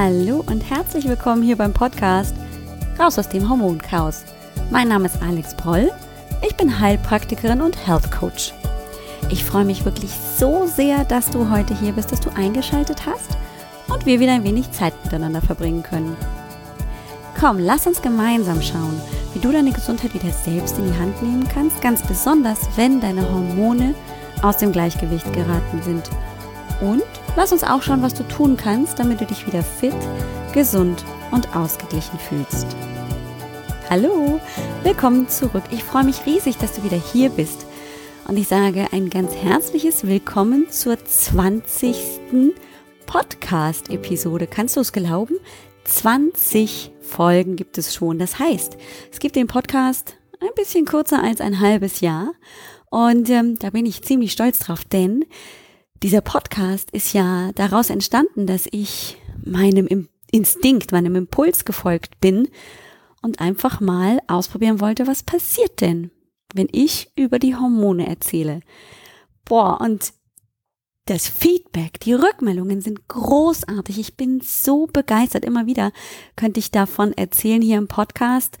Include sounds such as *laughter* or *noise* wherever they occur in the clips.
Hallo und herzlich willkommen hier beim Podcast Raus aus dem Hormonchaos. Mein Name ist Alex Proll. Ich bin Heilpraktikerin und Health Coach. Ich freue mich wirklich so sehr, dass du heute hier bist, dass du eingeschaltet hast und wir wieder ein wenig Zeit miteinander verbringen können. Komm, lass uns gemeinsam schauen, wie du deine Gesundheit wieder selbst in die Hand nehmen kannst, ganz besonders wenn deine Hormone aus dem Gleichgewicht geraten sind. Und lass uns auch schauen, was du tun kannst, damit du dich wieder fit, gesund und ausgeglichen fühlst. Hallo, willkommen zurück. Ich freue mich riesig, dass du wieder hier bist. Und ich sage ein ganz herzliches Willkommen zur 20. Podcast-Episode. Kannst du es glauben? 20 Folgen gibt es schon. Das heißt, es gibt den Podcast ein bisschen kürzer als ein halbes Jahr. Und ähm, da bin ich ziemlich stolz drauf, denn dieser Podcast ist ja daraus entstanden, dass ich meinem Instinkt, meinem Impuls gefolgt bin und einfach mal ausprobieren wollte, was passiert denn, wenn ich über die Hormone erzähle. Boah, und das Feedback, die Rückmeldungen sind großartig. Ich bin so begeistert. Immer wieder könnte ich davon erzählen hier im Podcast.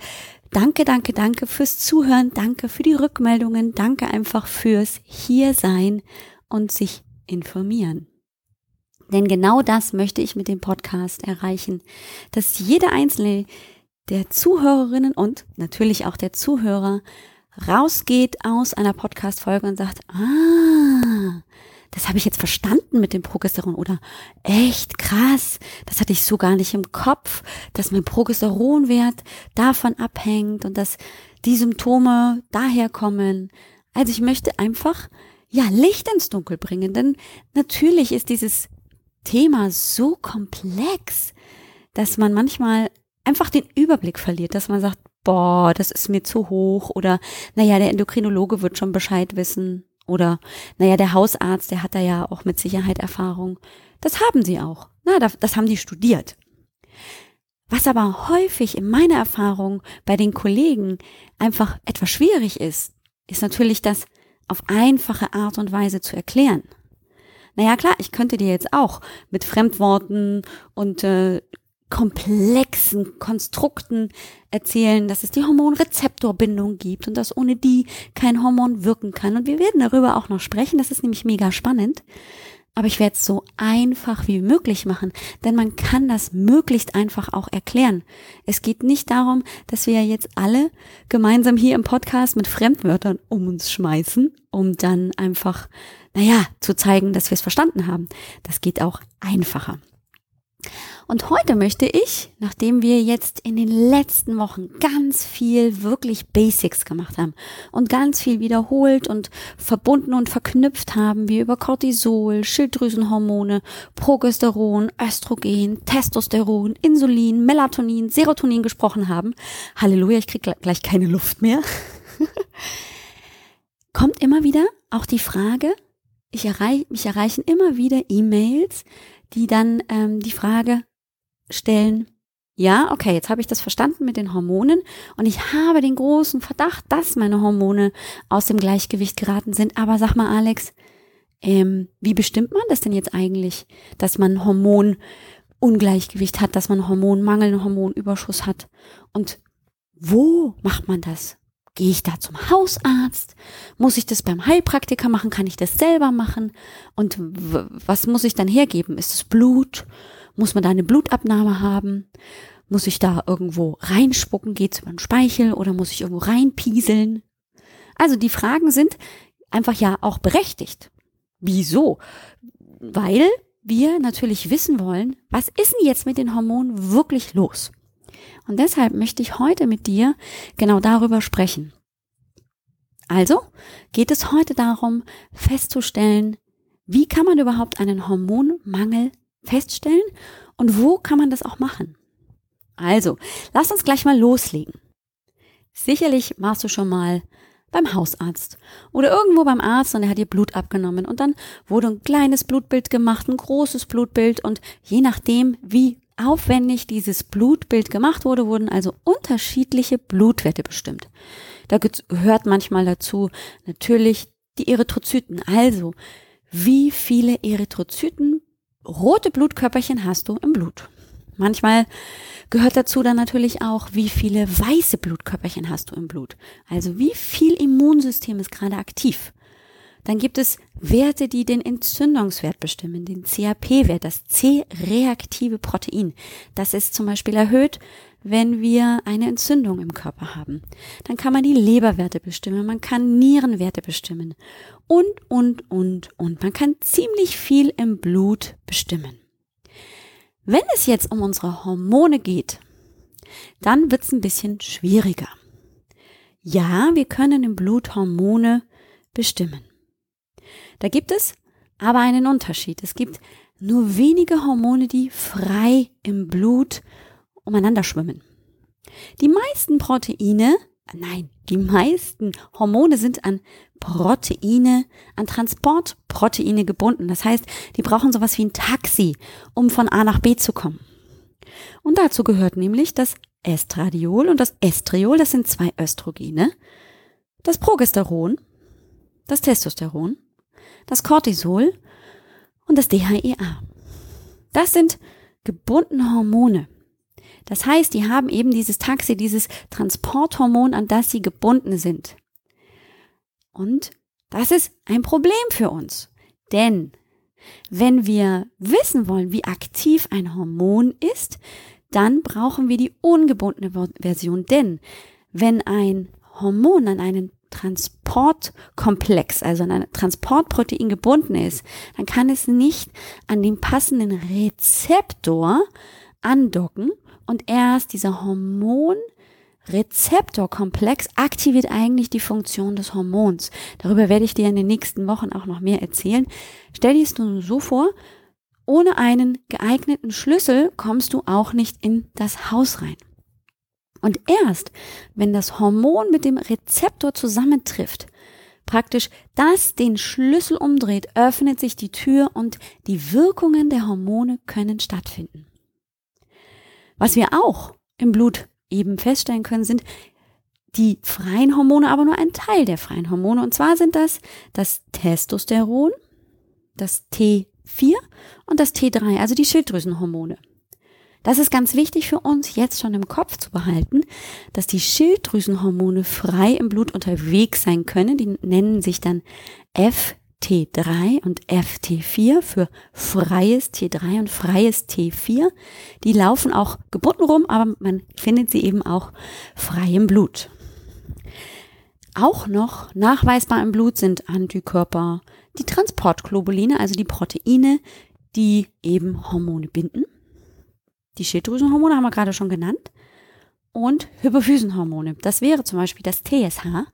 Danke, danke, danke fürs Zuhören. Danke für die Rückmeldungen. Danke einfach fürs Hiersein und sich informieren. Denn genau das möchte ich mit dem Podcast erreichen, dass jeder einzelne der Zuhörerinnen und natürlich auch der Zuhörer rausgeht aus einer Podcast-Folge und sagt, ah, das habe ich jetzt verstanden mit dem Progesteron oder echt krass, das hatte ich so gar nicht im Kopf, dass mein Progesteronwert davon abhängt und dass die Symptome daher kommen. Also ich möchte einfach ja, Licht ins Dunkel bringen. Denn natürlich ist dieses Thema so komplex, dass man manchmal einfach den Überblick verliert, dass man sagt, boah, das ist mir zu hoch oder naja, der Endokrinologe wird schon Bescheid wissen oder naja, der Hausarzt, der hat da ja auch mit Sicherheit Erfahrung. Das haben sie auch. Na, das haben die studiert. Was aber häufig in meiner Erfahrung bei den Kollegen einfach etwas schwierig ist, ist natürlich das, auf einfache Art und Weise zu erklären. Naja, klar, ich könnte dir jetzt auch mit Fremdworten und äh, komplexen Konstrukten erzählen, dass es die Hormonrezeptorbindung gibt und dass ohne die kein Hormon wirken kann. Und wir werden darüber auch noch sprechen. Das ist nämlich mega spannend aber ich werde es so einfach wie möglich machen, denn man kann das möglichst einfach auch erklären. Es geht nicht darum, dass wir jetzt alle gemeinsam hier im Podcast mit Fremdwörtern um uns schmeißen, um dann einfach, naja, zu zeigen, dass wir es verstanden haben. Das geht auch einfacher. Und heute möchte ich, nachdem wir jetzt in den letzten Wochen ganz viel wirklich Basics gemacht haben und ganz viel wiederholt und verbunden und verknüpft haben, wie über Cortisol, Schilddrüsenhormone, Progesteron, Östrogen, Testosteron, Insulin, Melatonin, Serotonin gesprochen haben. Halleluja, ich krieg gleich keine Luft mehr. *laughs* Kommt immer wieder auch die Frage, ich erreich, mich erreichen immer wieder E-Mails, die dann ähm, die Frage stellen, ja, okay, jetzt habe ich das verstanden mit den Hormonen und ich habe den großen Verdacht, dass meine Hormone aus dem Gleichgewicht geraten sind. Aber sag mal, Alex, ähm, wie bestimmt man das denn jetzt eigentlich, dass man Hormonungleichgewicht hat, dass man Hormonmangel, Hormonüberschuss hat? Und wo macht man das? Gehe ich da zum Hausarzt? Muss ich das beim Heilpraktiker machen? Kann ich das selber machen? Und was muss ich dann hergeben? Ist es Blut? Muss man da eine Blutabnahme haben? Muss ich da irgendwo reinspucken? Geht's über den Speichel oder muss ich irgendwo reinpieseln? Also die Fragen sind einfach ja auch berechtigt. Wieso? Weil wir natürlich wissen wollen, was ist denn jetzt mit den Hormonen wirklich los? Und deshalb möchte ich heute mit dir genau darüber sprechen. Also geht es heute darum, festzustellen, wie kann man überhaupt einen Hormonmangel feststellen und wo kann man das auch machen? Also, lass uns gleich mal loslegen. Sicherlich warst du schon mal beim Hausarzt oder irgendwo beim Arzt und er hat dir Blut abgenommen und dann wurde ein kleines Blutbild gemacht, ein großes Blutbild und je nachdem, wie aufwendig dieses Blutbild gemacht wurde, wurden also unterschiedliche Blutwerte bestimmt. Da gehört manchmal dazu natürlich die Erythrozyten. Also, wie viele Erythrozyten rote Blutkörperchen hast du im Blut. Manchmal gehört dazu dann natürlich auch, wie viele weiße Blutkörperchen hast du im Blut. Also wie viel Immunsystem ist gerade aktiv. Dann gibt es Werte, die den Entzündungswert bestimmen, den CAP-Wert, das C-reaktive Protein. Das ist zum Beispiel erhöht, wenn wir eine Entzündung im Körper haben. Dann kann man die Leberwerte bestimmen, man kann Nierenwerte bestimmen und, und, und, und. Man kann ziemlich viel im Blut bestimmen. Wenn es jetzt um unsere Hormone geht, dann wird es ein bisschen schwieriger. Ja, wir können im Blut Hormone bestimmen. Da gibt es aber einen Unterschied. Es gibt nur wenige Hormone, die frei im Blut umeinander schwimmen. Die meisten Proteine, nein, die meisten Hormone sind an Proteine, an Transportproteine gebunden. Das heißt, die brauchen sowas wie ein Taxi, um von A nach B zu kommen. Und dazu gehört nämlich das Estradiol und das Estriol, das sind zwei Östrogene, das Progesteron, das Testosteron das Cortisol und das DHEA. Das sind gebundene Hormone. Das heißt, die haben eben dieses Taxi, dieses Transporthormon, an das sie gebunden sind. Und das ist ein Problem für uns. Denn wenn wir wissen wollen, wie aktiv ein Hormon ist, dann brauchen wir die ungebundene Version. Denn wenn ein Hormon an einen Transportkomplex, also an ein Transportprotein gebunden ist, dann kann es nicht an den passenden Rezeptor andocken und erst dieser Hormonrezeptorkomplex aktiviert eigentlich die Funktion des Hormons. Darüber werde ich dir in den nächsten Wochen auch noch mehr erzählen. Stell dir es nur so vor, ohne einen geeigneten Schlüssel kommst du auch nicht in das Haus rein. Und erst, wenn das Hormon mit dem Rezeptor zusammentrifft, praktisch das den Schlüssel umdreht, öffnet sich die Tür und die Wirkungen der Hormone können stattfinden. Was wir auch im Blut eben feststellen können, sind die freien Hormone, aber nur ein Teil der freien Hormone. Und zwar sind das das Testosteron, das T4 und das T3, also die Schilddrüsenhormone. Das ist ganz wichtig für uns jetzt schon im Kopf zu behalten, dass die Schilddrüsenhormone frei im Blut unterwegs sein können. Die nennen sich dann FT3 und FT4 für freies T3 und freies T4. Die laufen auch gebunden rum, aber man findet sie eben auch frei im Blut. Auch noch nachweisbar im Blut sind Antikörper, die Transportglobuline, also die Proteine, die eben Hormone binden. Die Schilddrüsenhormone haben wir gerade schon genannt. Und Hypophysenhormone. Das wäre zum Beispiel das TSH,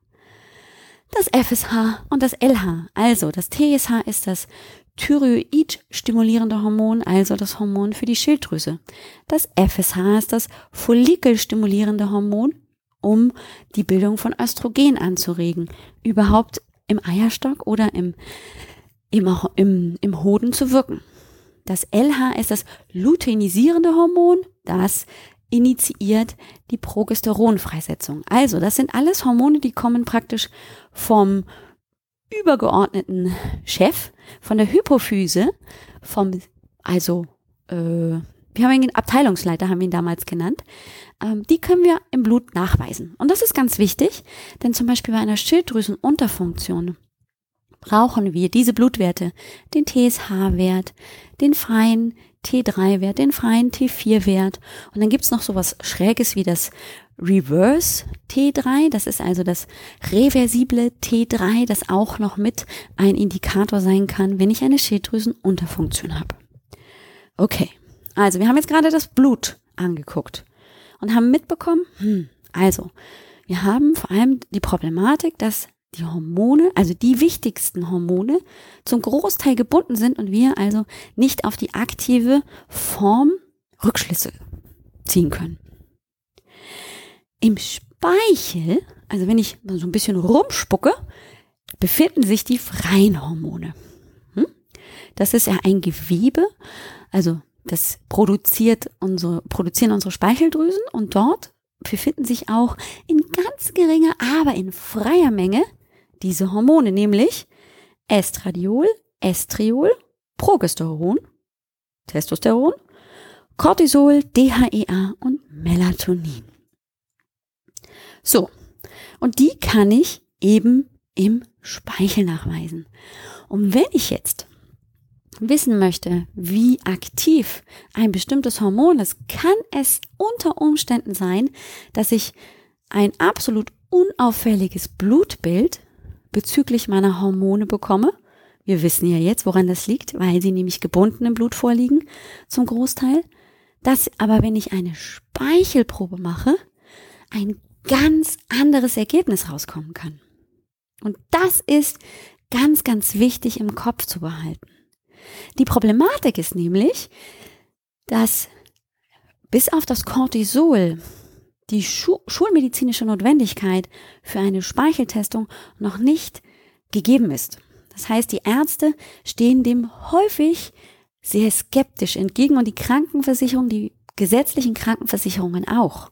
das FSH und das LH. Also das TSH ist das Thyroid-stimulierende Hormon, also das Hormon für die Schilddrüse. Das FSH ist das Follikelstimulierende Hormon, um die Bildung von Östrogen anzuregen. Überhaupt im Eierstock oder im, im, im, im Hoden zu wirken. Das LH ist das luteinisierende Hormon, das initiiert die Progesteronfreisetzung. Also, das sind alles Hormone, die kommen praktisch vom übergeordneten Chef, von der Hypophyse, vom, also, äh, wir haben ihn Abteilungsleiter, haben wir ihn damals genannt. Ähm, die können wir im Blut nachweisen. Und das ist ganz wichtig, denn zum Beispiel bei einer Schilddrüsenunterfunktion brauchen wir diese Blutwerte, den TSH-Wert, den freien T3-Wert, den freien T4-Wert. Und dann gibt's noch sowas Schräges wie das Reverse T3, das ist also das reversible T3, das auch noch mit ein Indikator sein kann, wenn ich eine Schilddrüsenunterfunktion habe. Okay, also wir haben jetzt gerade das Blut angeguckt und haben mitbekommen, hm, also wir haben vor allem die Problematik, dass die Hormone, also die wichtigsten Hormone, zum Großteil gebunden sind und wir also nicht auf die aktive Form Rückschlüsse ziehen können. Im Speichel, also wenn ich so ein bisschen rumspucke, befinden sich die freien Hormone. Hm? Das ist ja ein Gewebe, also das produziert unsere, produzieren unsere Speicheldrüsen und dort befinden sich auch in ganz geringer, aber in freier Menge diese Hormone, nämlich Estradiol, Estriol, Progesteron, Testosteron, Cortisol, DHEA und Melatonin. So, und die kann ich eben im Speichel nachweisen. Und wenn ich jetzt wissen möchte, wie aktiv ein bestimmtes Hormon ist, kann es unter Umständen sein, dass ich ein absolut unauffälliges Blutbild bezüglich meiner Hormone bekomme. Wir wissen ja jetzt, woran das liegt, weil sie nämlich gebunden im Blut vorliegen, zum Großteil. Dass aber, wenn ich eine Speichelprobe mache, ein ganz anderes Ergebnis rauskommen kann. Und das ist ganz, ganz wichtig im Kopf zu behalten. Die Problematik ist nämlich, dass bis auf das Cortisol die Schu schulmedizinische Notwendigkeit für eine Speicheltestung noch nicht gegeben ist. Das heißt, die Ärzte stehen dem häufig sehr skeptisch entgegen und die Krankenversicherung, die gesetzlichen Krankenversicherungen auch.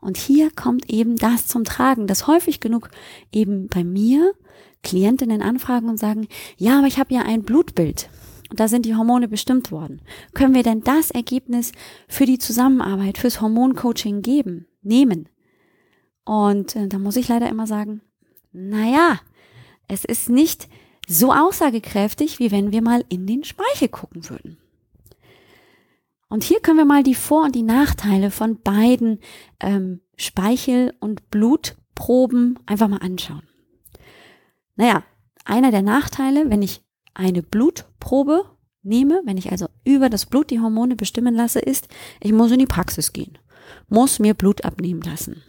Und hier kommt eben das zum Tragen, dass häufig genug eben bei mir Klientinnen anfragen und sagen, ja, aber ich habe ja ein Blutbild. Da sind die Hormone bestimmt worden. Können wir denn das Ergebnis für die Zusammenarbeit, fürs Hormoncoaching geben, nehmen? Und äh, da muss ich leider immer sagen, naja, es ist nicht so aussagekräftig, wie wenn wir mal in den Speichel gucken würden. Und hier können wir mal die Vor- und die Nachteile von beiden ähm, Speichel- und Blutproben einfach mal anschauen. Naja, einer der Nachteile, wenn ich eine Blutprobe nehme, wenn ich also über das Blut die Hormone bestimmen lasse, ist, ich muss in die Praxis gehen, muss mir Blut abnehmen lassen.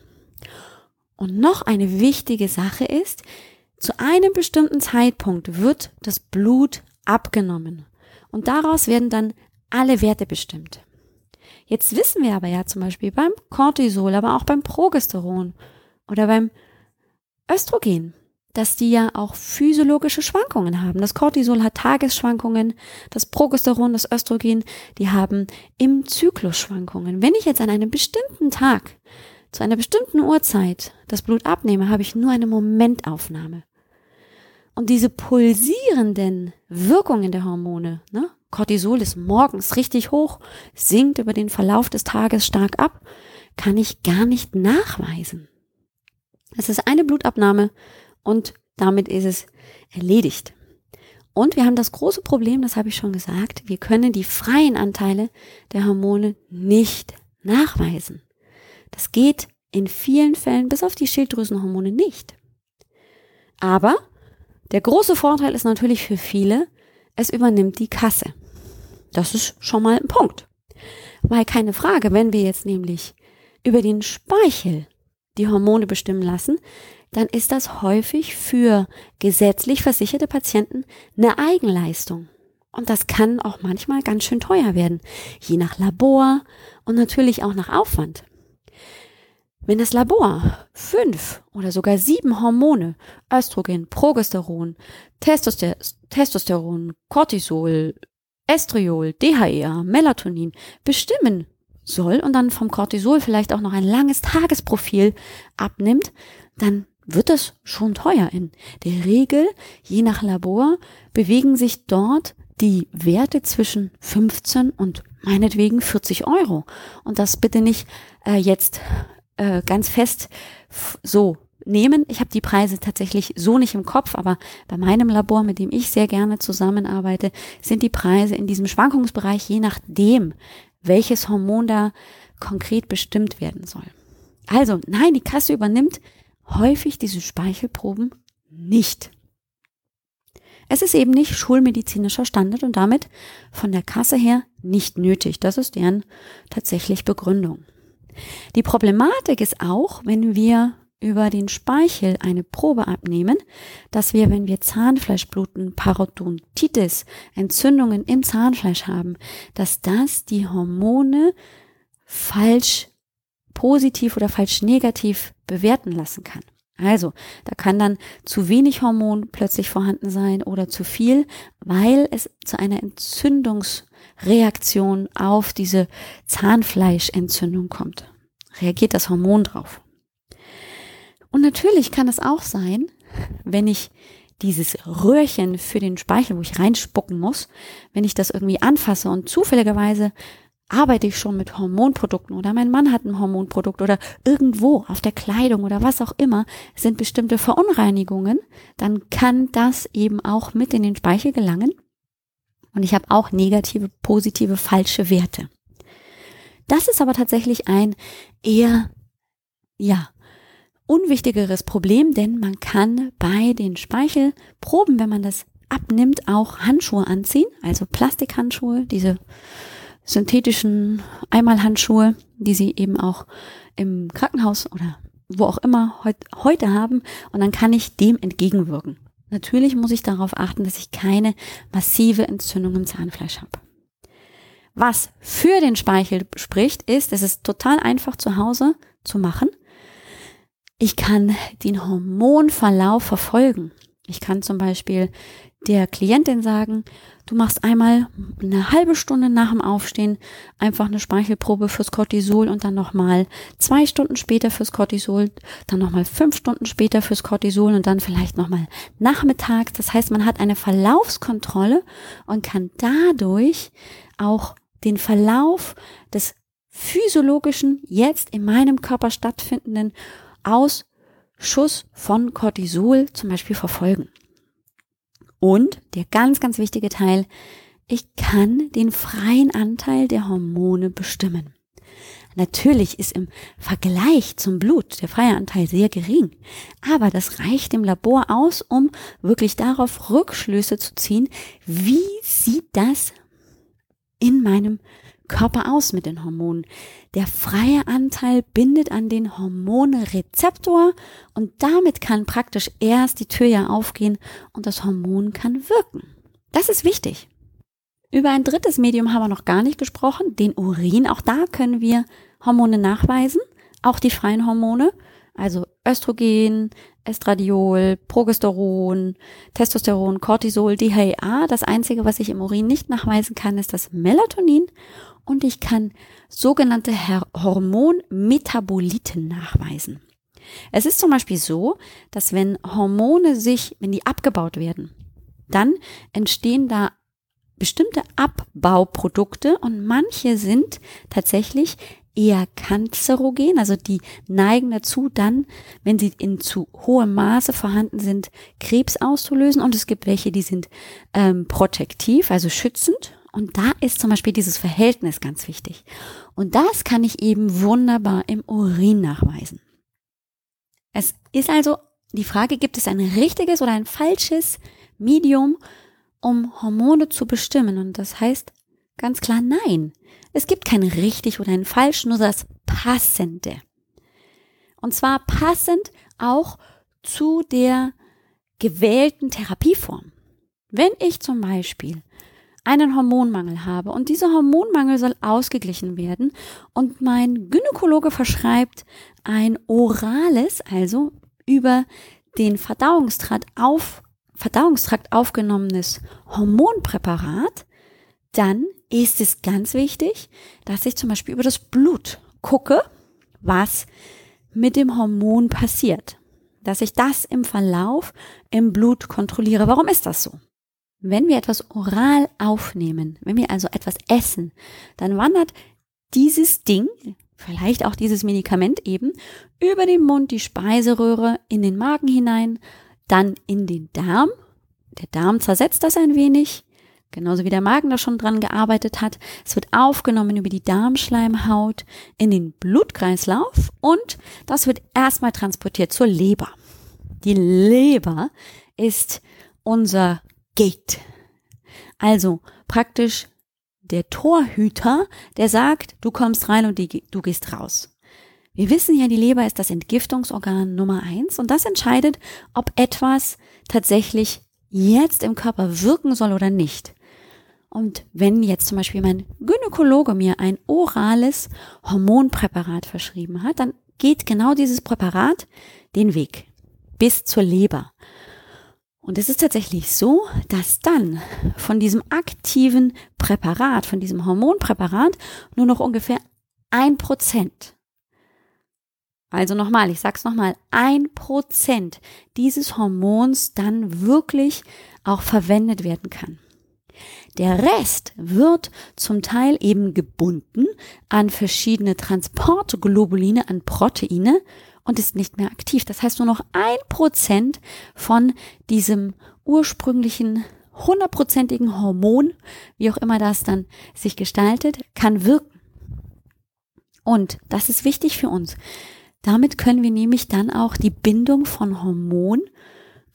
Und noch eine wichtige Sache ist, zu einem bestimmten Zeitpunkt wird das Blut abgenommen. Und daraus werden dann alle Werte bestimmt. Jetzt wissen wir aber ja zum Beispiel beim Cortisol, aber auch beim Progesteron oder beim Östrogen, dass die ja auch physiologische Schwankungen haben. Das Cortisol hat Tagesschwankungen, das Progesteron, das Östrogen, die haben im Zyklus Schwankungen. Wenn ich jetzt an einem bestimmten Tag zu einer bestimmten Uhrzeit das Blut abnehme, habe ich nur eine Momentaufnahme. Und diese pulsierenden Wirkungen der Hormone, ne, Cortisol ist morgens richtig hoch, sinkt über den Verlauf des Tages stark ab, kann ich gar nicht nachweisen. Es ist eine Blutabnahme und damit ist es erledigt. Und wir haben das große Problem, das habe ich schon gesagt, wir können die freien Anteile der Hormone nicht nachweisen. Das geht in vielen Fällen bis auf die Schilddrüsenhormone nicht. Aber der große Vorteil ist natürlich für viele, es übernimmt die Kasse. Das ist schon mal ein Punkt. Weil keine Frage, wenn wir jetzt nämlich über den Speichel die Hormone bestimmen lassen, dann ist das häufig für gesetzlich versicherte Patienten eine Eigenleistung. Und das kann auch manchmal ganz schön teuer werden, je nach Labor und natürlich auch nach Aufwand. Wenn das Labor fünf oder sogar sieben Hormone, Östrogen, Progesteron, Testoster Testosteron, Cortisol, Estriol, DHEA, Melatonin bestimmen soll und dann vom Cortisol vielleicht auch noch ein langes Tagesprofil abnimmt, dann wird das schon teuer. In der Regel, je nach Labor, bewegen sich dort die Werte zwischen 15 und meinetwegen 40 Euro. Und das bitte nicht äh, jetzt äh, ganz fest so nehmen. Ich habe die Preise tatsächlich so nicht im Kopf, aber bei meinem Labor, mit dem ich sehr gerne zusammenarbeite, sind die Preise in diesem Schwankungsbereich je nachdem, welches Hormon da konkret bestimmt werden soll. Also, nein, die Kasse übernimmt häufig diese Speichelproben nicht. Es ist eben nicht schulmedizinischer Standard und damit von der Kasse her nicht nötig. Das ist deren tatsächlich Begründung. Die Problematik ist auch, wenn wir über den Speichel eine Probe abnehmen, dass wir, wenn wir Zahnfleischbluten, Parodontitis, Entzündungen im Zahnfleisch haben, dass das die Hormone falsch positiv oder falsch negativ bewerten lassen kann. Also, da kann dann zu wenig Hormon plötzlich vorhanden sein oder zu viel, weil es zu einer Entzündungsreaktion auf diese Zahnfleischentzündung kommt. Reagiert das Hormon drauf. Und natürlich kann es auch sein, wenn ich dieses Röhrchen für den Speichel, wo ich reinspucken muss, wenn ich das irgendwie anfasse und zufälligerweise arbeite ich schon mit Hormonprodukten oder mein Mann hat ein Hormonprodukt oder irgendwo auf der Kleidung oder was auch immer sind bestimmte Verunreinigungen, dann kann das eben auch mit in den Speichel gelangen. Und ich habe auch negative, positive, falsche Werte. Das ist aber tatsächlich ein eher, ja, unwichtigeres Problem, denn man kann bei den Speichelproben, wenn man das abnimmt, auch Handschuhe anziehen, also Plastikhandschuhe, diese synthetischen Einmalhandschuhe, die sie eben auch im Krankenhaus oder wo auch immer heut, heute haben. Und dann kann ich dem entgegenwirken. Natürlich muss ich darauf achten, dass ich keine massive Entzündung im Zahnfleisch habe. Was für den Speichel spricht, ist, es ist total einfach zu Hause zu machen. Ich kann den Hormonverlauf verfolgen. Ich kann zum Beispiel der Klientin sagen, du machst einmal eine halbe Stunde nach dem Aufstehen einfach eine Speichelprobe fürs Cortisol und dann nochmal zwei Stunden später fürs Cortisol, dann nochmal fünf Stunden später fürs Cortisol und dann vielleicht nochmal nachmittags. Das heißt, man hat eine Verlaufskontrolle und kann dadurch auch den Verlauf des physiologischen, jetzt in meinem Körper stattfindenden Ausschuss von Cortisol zum Beispiel verfolgen. Und der ganz, ganz wichtige Teil, ich kann den freien Anteil der Hormone bestimmen. Natürlich ist im Vergleich zum Blut der freie Anteil sehr gering, aber das reicht im Labor aus, um wirklich darauf Rückschlüsse zu ziehen, wie sieht das in meinem Körper aus mit den Hormonen. Der freie Anteil bindet an den Hormonrezeptor und damit kann praktisch erst die Tür ja aufgehen und das Hormon kann wirken. Das ist wichtig. Über ein drittes Medium haben wir noch gar nicht gesprochen, den Urin. Auch da können wir Hormone nachweisen, auch die freien Hormone, also Östrogen, Estradiol, Progesteron, Testosteron, Cortisol, DHEA. Das einzige, was ich im Urin nicht nachweisen kann, ist das Melatonin und ich kann sogenannte Hormonmetaboliten nachweisen. Es ist zum Beispiel so, dass wenn Hormone sich, wenn die abgebaut werden, dann entstehen da bestimmte Abbauprodukte und manche sind tatsächlich eher kanzerogen, also die neigen dazu dann, wenn sie in zu hohem Maße vorhanden sind, Krebs auszulösen und es gibt welche, die sind ähm, protektiv, also schützend und da ist zum Beispiel dieses Verhältnis ganz wichtig. Und das kann ich eben wunderbar im Urin nachweisen. Es ist also die Frage, gibt es ein richtiges oder ein falsches Medium, um Hormone zu bestimmen? Und das heißt ganz klar nein. Es gibt kein richtig oder ein falsch, nur das passende. Und zwar passend auch zu der gewählten Therapieform. Wenn ich zum Beispiel einen Hormonmangel habe und dieser Hormonmangel soll ausgeglichen werden und mein Gynäkologe verschreibt ein orales, also über den Verdauungstrakt, auf, Verdauungstrakt aufgenommenes Hormonpräparat, dann ist es ganz wichtig, dass ich zum Beispiel über das Blut gucke, was mit dem Hormon passiert. Dass ich das im Verlauf im Blut kontrolliere. Warum ist das so? Wenn wir etwas oral aufnehmen, wenn wir also etwas essen, dann wandert dieses Ding, vielleicht auch dieses Medikament eben, über den Mund, die Speiseröhre, in den Magen hinein, dann in den Darm. Der Darm zersetzt das ein wenig, genauso wie der Magen da schon dran gearbeitet hat. Es wird aufgenommen über die Darmschleimhaut in den Blutkreislauf und das wird erstmal transportiert zur Leber. Die Leber ist unser Gate. Also praktisch der Torhüter, der sagt, du kommst rein und die, du gehst raus. Wir wissen ja, die Leber ist das Entgiftungsorgan Nummer eins und das entscheidet, ob etwas tatsächlich jetzt im Körper wirken soll oder nicht. Und wenn jetzt zum Beispiel mein Gynäkologe mir ein orales Hormonpräparat verschrieben hat, dann geht genau dieses Präparat den Weg bis zur Leber. Und es ist tatsächlich so, dass dann von diesem aktiven Präparat, von diesem Hormonpräparat, nur noch ungefähr ein Prozent, also nochmal, ich sag's nochmal, ein Prozent dieses Hormons dann wirklich auch verwendet werden kann. Der Rest wird zum Teil eben gebunden an verschiedene Transportglobuline, an Proteine und ist nicht mehr aktiv. Das heißt, nur noch ein Prozent von diesem ursprünglichen hundertprozentigen Hormon, wie auch immer das dann sich gestaltet, kann wirken. Und das ist wichtig für uns. Damit können wir nämlich dann auch die Bindung von Hormon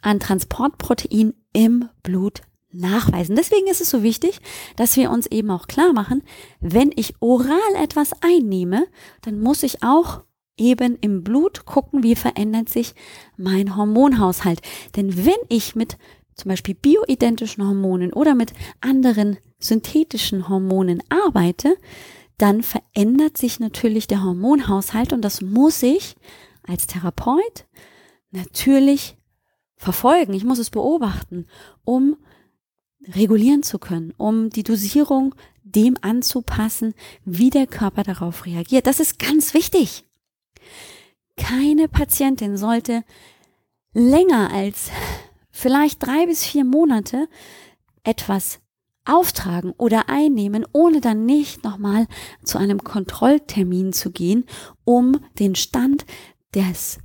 an Transportprotein im Blut nachweisen. Deswegen ist es so wichtig, dass wir uns eben auch klar machen, wenn ich oral etwas einnehme, dann muss ich auch eben im Blut gucken, wie verändert sich mein Hormonhaushalt. Denn wenn ich mit zum Beispiel bioidentischen Hormonen oder mit anderen synthetischen Hormonen arbeite, dann verändert sich natürlich der Hormonhaushalt und das muss ich als Therapeut natürlich verfolgen. Ich muss es beobachten, um regulieren zu können, um die Dosierung dem anzupassen, wie der Körper darauf reagiert. Das ist ganz wichtig. Keine Patientin sollte länger als vielleicht drei bis vier Monate etwas auftragen oder einnehmen, ohne dann nicht nochmal zu einem Kontrolltermin zu gehen, um den Stand des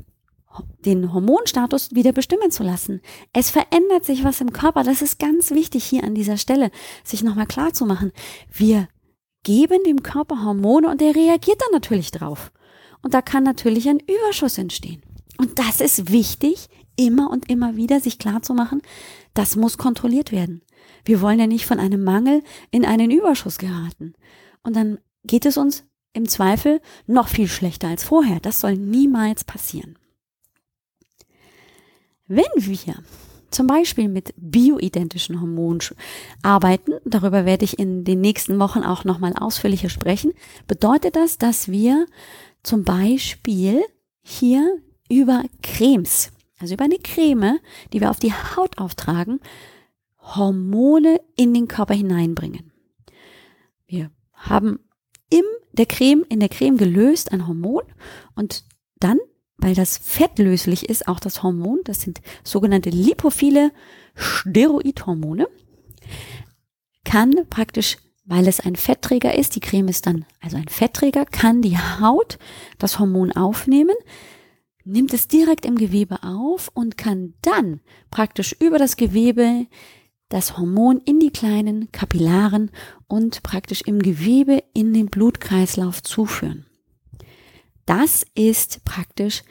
den Hormonstatus wieder bestimmen zu lassen. Es verändert sich was im Körper. Das ist ganz wichtig hier an dieser Stelle, sich nochmal klar zu machen. Wir geben dem Körper Hormone und der reagiert dann natürlich drauf. Und da kann natürlich ein Überschuss entstehen. Und das ist wichtig, immer und immer wieder sich klar zu machen, das muss kontrolliert werden. Wir wollen ja nicht von einem Mangel in einen Überschuss geraten. Und dann geht es uns im Zweifel noch viel schlechter als vorher. Das soll niemals passieren. Wenn wir zum Beispiel mit bioidentischen Hormonen arbeiten, darüber werde ich in den nächsten Wochen auch nochmal ausführlicher sprechen, bedeutet das, dass wir zum Beispiel hier über Cremes, also über eine Creme, die wir auf die Haut auftragen, Hormone in den Körper hineinbringen. Wir haben in der Creme, in der Creme gelöst ein Hormon und dann weil das fettlöslich ist, auch das Hormon, das sind sogenannte lipophile Steroidhormone, kann praktisch, weil es ein Fettträger ist, die Creme ist dann also ein Fettträger, kann die Haut das Hormon aufnehmen, nimmt es direkt im Gewebe auf und kann dann praktisch über das Gewebe das Hormon in die kleinen Kapillaren und praktisch im Gewebe in den Blutkreislauf zuführen. Das ist praktisch,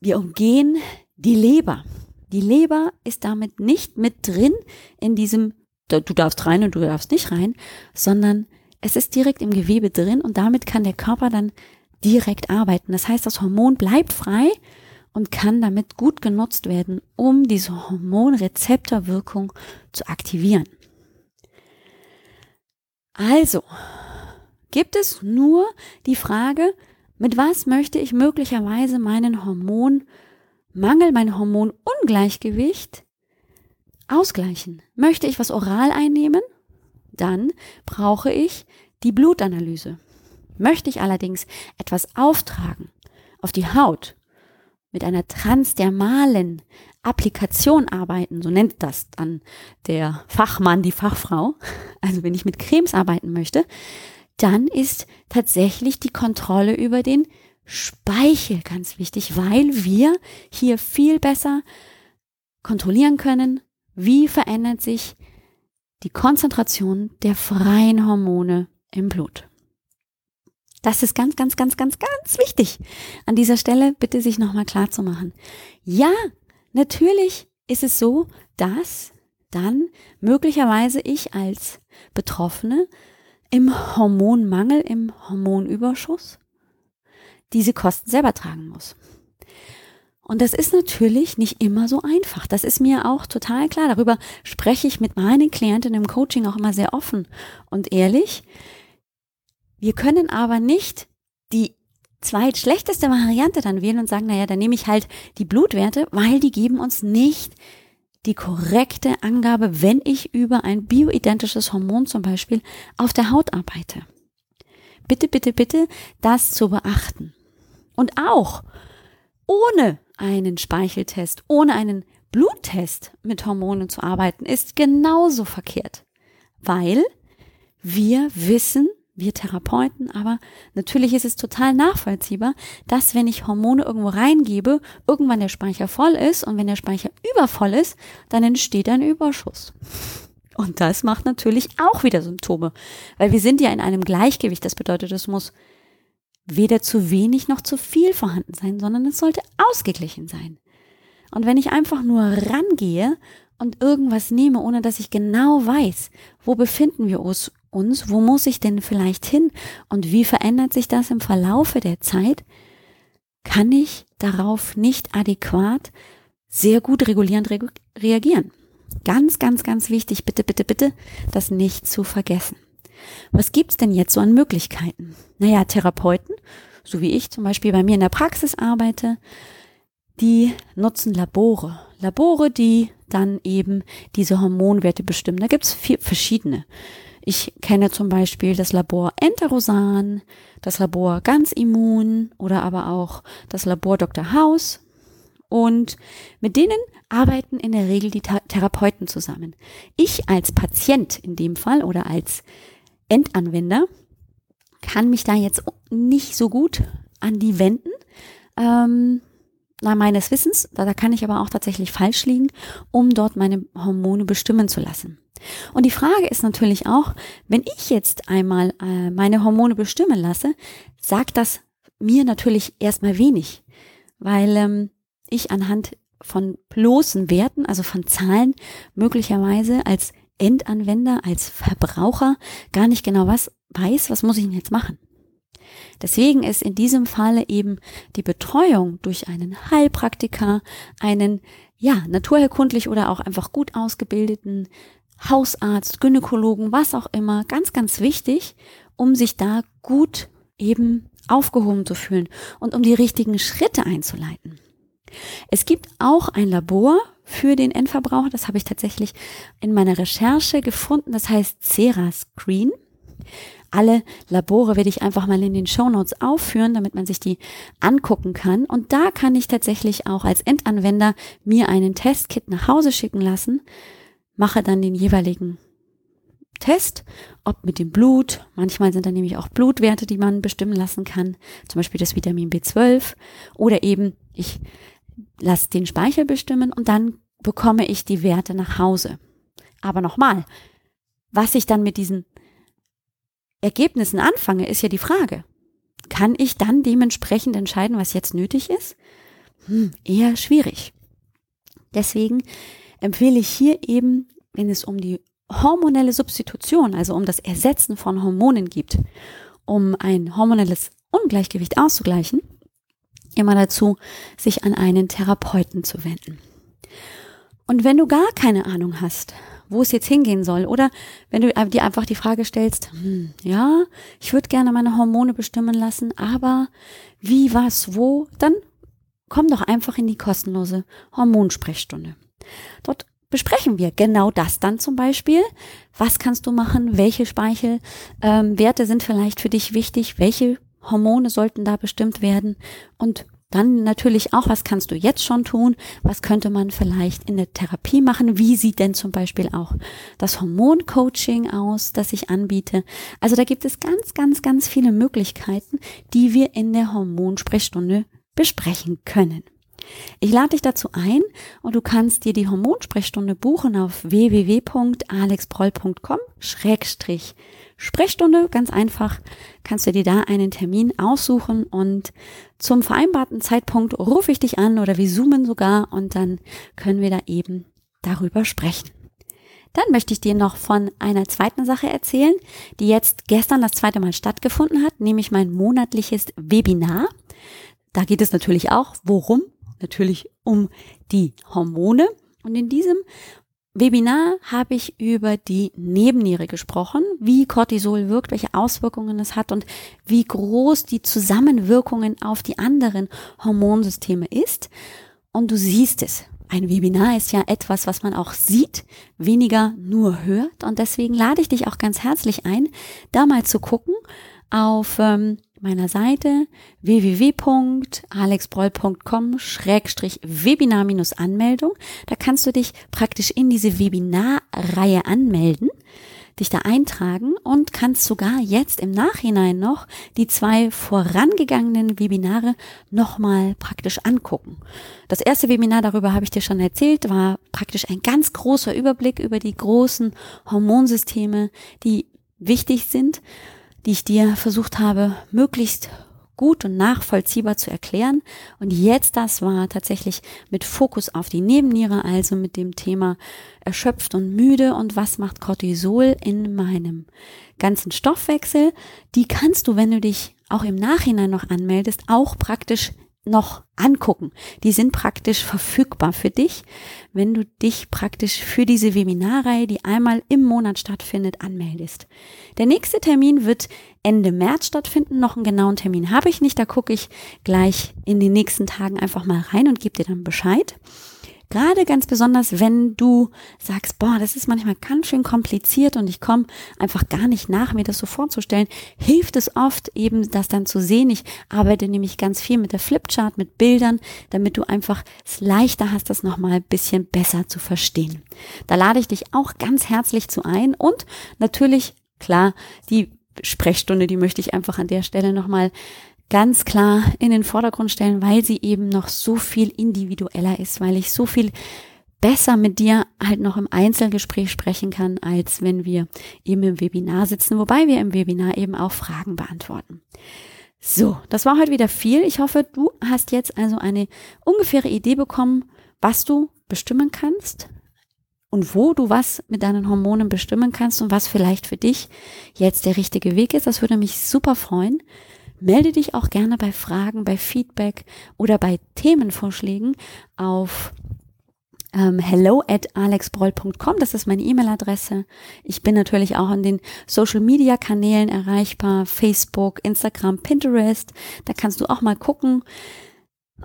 wir umgehen die Leber. Die Leber ist damit nicht mit drin in diesem, du darfst rein und du darfst nicht rein, sondern es ist direkt im Gewebe drin und damit kann der Körper dann direkt arbeiten. Das heißt, das Hormon bleibt frei und kann damit gut genutzt werden, um diese Hormonrezeptorwirkung zu aktivieren. Also, gibt es nur die Frage, mit was möchte ich möglicherweise meinen Hormonmangel, mein Hormonungleichgewicht ausgleichen? Möchte ich was oral einnehmen? Dann brauche ich die Blutanalyse. Möchte ich allerdings etwas auftragen auf die Haut, mit einer transdermalen Applikation arbeiten, so nennt das dann der Fachmann, die Fachfrau, *laughs* also wenn ich mit Cremes arbeiten möchte, dann ist tatsächlich die Kontrolle über den Speichel ganz wichtig, weil wir hier viel besser kontrollieren können, wie verändert sich die Konzentration der freien Hormone im Blut. Das ist ganz, ganz, ganz, ganz, ganz wichtig. An dieser Stelle bitte sich nochmal klar zu machen. Ja, natürlich ist es so, dass dann möglicherweise ich als Betroffene im Hormonmangel, im Hormonüberschuss diese Kosten selber tragen muss. Und das ist natürlich nicht immer so einfach. Das ist mir auch total klar. Darüber spreche ich mit meinen Klienten im Coaching auch immer sehr offen und ehrlich. Wir können aber nicht die zweitschlechteste Variante dann wählen und sagen, naja, dann nehme ich halt die Blutwerte, weil die geben uns nicht die korrekte Angabe, wenn ich über ein bioidentisches Hormon zum Beispiel auf der Haut arbeite. Bitte, bitte, bitte, das zu beachten. Und auch ohne einen Speicheltest, ohne einen Bluttest mit Hormonen zu arbeiten ist genauso verkehrt, weil wir wissen, wir Therapeuten, aber natürlich ist es total nachvollziehbar, dass wenn ich Hormone irgendwo reingebe, irgendwann der Speicher voll ist und wenn der Speicher übervoll ist, dann entsteht ein Überschuss. Und das macht natürlich auch wieder Symptome, weil wir sind ja in einem Gleichgewicht. Das bedeutet, es muss weder zu wenig noch zu viel vorhanden sein, sondern es sollte ausgeglichen sein. Und wenn ich einfach nur rangehe und irgendwas nehme, ohne dass ich genau weiß, wo befinden wir uns, wo muss ich denn vielleicht hin und wie verändert sich das im Verlaufe der Zeit, kann ich darauf nicht adäquat sehr gut regulierend re reagieren. Ganz, ganz, ganz wichtig, bitte, bitte, bitte, das nicht zu vergessen. Was gibt's denn jetzt so an Möglichkeiten? Naja, Therapeuten, so wie ich zum Beispiel bei mir in der Praxis arbeite, die nutzen Labore. Labore, die dann eben diese Hormonwerte bestimmen. Da gibt's vier verschiedene. Ich kenne zum Beispiel das Labor Enterosan, das Labor Ganz Immun oder aber auch das Labor Dr. House. Und mit denen arbeiten in der Regel die Therapeuten zusammen. Ich als Patient in dem Fall oder als Endanwender kann mich da jetzt nicht so gut an die wenden. Ähm, na, meines Wissens, da, da kann ich aber auch tatsächlich falsch liegen, um dort meine Hormone bestimmen zu lassen. Und die Frage ist natürlich auch, wenn ich jetzt einmal äh, meine Hormone bestimmen lasse, sagt das mir natürlich erstmal wenig, weil ähm, ich anhand von bloßen Werten, also von Zahlen, möglicherweise als Endanwender, als Verbraucher gar nicht genau was weiß, was muss ich denn jetzt machen. Deswegen ist in diesem Falle eben die Betreuung durch einen Heilpraktiker, einen ja, naturherkundlich oder auch einfach gut ausgebildeten Hausarzt, Gynäkologen, was auch immer, ganz, ganz wichtig, um sich da gut eben aufgehoben zu fühlen und um die richtigen Schritte einzuleiten. Es gibt auch ein Labor für den Endverbraucher, das habe ich tatsächlich in meiner Recherche gefunden, das heißt Cera Screen. Alle Labore werde ich einfach mal in den Show Notes aufführen, damit man sich die angucken kann. Und da kann ich tatsächlich auch als Endanwender mir einen Testkit nach Hause schicken lassen, mache dann den jeweiligen Test, ob mit dem Blut. Manchmal sind da nämlich auch Blutwerte, die man bestimmen lassen kann, zum Beispiel das Vitamin B12 oder eben ich lasse den Speicher bestimmen und dann bekomme ich die Werte nach Hause. Aber nochmal, was ich dann mit diesen Ergebnissen anfange, ist ja die Frage. Kann ich dann dementsprechend entscheiden, was jetzt nötig ist? Hm, eher schwierig. Deswegen empfehle ich hier eben, wenn es um die hormonelle Substitution, also um das Ersetzen von Hormonen gibt, um ein hormonelles Ungleichgewicht auszugleichen, immer dazu, sich an einen Therapeuten zu wenden. Und wenn du gar keine Ahnung hast, wo es jetzt hingehen soll, oder wenn du dir einfach die Frage stellst, hm, ja, ich würde gerne meine Hormone bestimmen lassen, aber wie, was, wo, dann komm doch einfach in die kostenlose Hormonsprechstunde. Dort besprechen wir genau das dann zum Beispiel. Was kannst du machen? Welche Speichelwerte ähm, sind vielleicht für dich wichtig? Welche Hormone sollten da bestimmt werden? Und dann natürlich auch, was kannst du jetzt schon tun? Was könnte man vielleicht in der Therapie machen? Wie sieht denn zum Beispiel auch das Hormoncoaching aus, das ich anbiete? Also da gibt es ganz, ganz, ganz viele Möglichkeiten, die wir in der Hormonsprechstunde besprechen können. Ich lade dich dazu ein und du kannst dir die Hormonsprechstunde buchen auf www.alexproll.com Schrägstrich Sprechstunde. Ganz einfach kannst du dir da einen Termin aussuchen und zum vereinbarten Zeitpunkt rufe ich dich an oder wir zoomen sogar und dann können wir da eben darüber sprechen. Dann möchte ich dir noch von einer zweiten Sache erzählen, die jetzt gestern das zweite Mal stattgefunden hat, nämlich mein monatliches Webinar. Da geht es natürlich auch, worum natürlich um die Hormone. Und in diesem Webinar habe ich über die Nebenniere gesprochen, wie Cortisol wirkt, welche Auswirkungen es hat und wie groß die Zusammenwirkungen auf die anderen Hormonsysteme ist. Und du siehst es. Ein Webinar ist ja etwas, was man auch sieht, weniger nur hört. Und deswegen lade ich dich auch ganz herzlich ein, da mal zu gucken auf ähm, meiner Seite www.alexbroll.com-webinar-Anmeldung. Da kannst du dich praktisch in diese Webinarreihe anmelden dich da eintragen und kannst sogar jetzt im Nachhinein noch die zwei vorangegangenen Webinare nochmal praktisch angucken. Das erste Webinar, darüber habe ich dir schon erzählt, war praktisch ein ganz großer Überblick über die großen Hormonsysteme, die wichtig sind, die ich dir versucht habe, möglichst gut und nachvollziehbar zu erklären. Und jetzt das war tatsächlich mit Fokus auf die Nebenniere, also mit dem Thema erschöpft und müde und was macht Cortisol in meinem ganzen Stoffwechsel. Die kannst du, wenn du dich auch im Nachhinein noch anmeldest, auch praktisch noch angucken. Die sind praktisch verfügbar für dich, wenn du dich praktisch für diese Webinarreihe, die einmal im Monat stattfindet, anmeldest. Der nächste Termin wird Ende März stattfinden. Noch einen genauen Termin habe ich nicht. Da gucke ich gleich in den nächsten Tagen einfach mal rein und gebe dir dann Bescheid. Gerade ganz besonders, wenn du sagst, boah, das ist manchmal ganz schön kompliziert und ich komme einfach gar nicht nach, mir das so vorzustellen, hilft es oft eben, das dann zu sehen. Ich arbeite nämlich ganz viel mit der Flipchart, mit Bildern, damit du einfach es leichter hast, das nochmal ein bisschen besser zu verstehen. Da lade ich dich auch ganz herzlich zu ein und natürlich, klar, die Sprechstunde, die möchte ich einfach an der Stelle nochmal ganz klar in den Vordergrund stellen, weil sie eben noch so viel individueller ist, weil ich so viel besser mit dir halt noch im Einzelgespräch sprechen kann, als wenn wir eben im Webinar sitzen, wobei wir im Webinar eben auch Fragen beantworten. So, das war heute wieder viel. Ich hoffe, du hast jetzt also eine ungefähre Idee bekommen, was du bestimmen kannst und wo du was mit deinen Hormonen bestimmen kannst und was vielleicht für dich jetzt der richtige Weg ist. Das würde mich super freuen. Melde dich auch gerne bei Fragen, bei Feedback oder bei Themenvorschlägen auf ähm, hello at alexbroll.com, das ist meine E-Mail-Adresse. Ich bin natürlich auch an den Social-Media-Kanälen erreichbar, Facebook, Instagram, Pinterest. Da kannst du auch mal gucken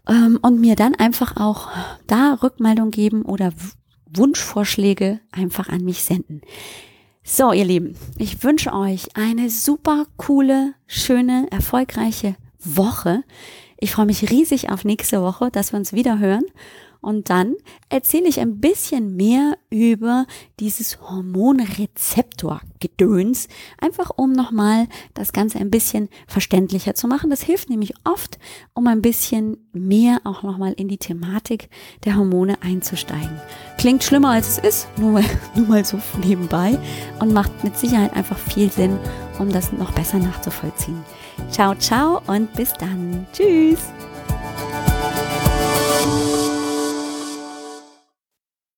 ähm, und mir dann einfach auch da Rückmeldung geben oder Wunschvorschläge einfach an mich senden. So, ihr Lieben, ich wünsche euch eine super coole, schöne, erfolgreiche Woche. Ich freue mich riesig auf nächste Woche, dass wir uns wieder hören. Und dann erzähle ich ein bisschen mehr über dieses Hormonrezeptor-Gedöns, einfach um nochmal das Ganze ein bisschen verständlicher zu machen. Das hilft nämlich oft, um ein bisschen mehr auch nochmal in die Thematik der Hormone einzusteigen. Klingt schlimmer als es ist, nur, *laughs* nur mal so nebenbei und macht mit Sicherheit einfach viel Sinn, um das noch besser nachzuvollziehen. Ciao, ciao und bis dann. Tschüss.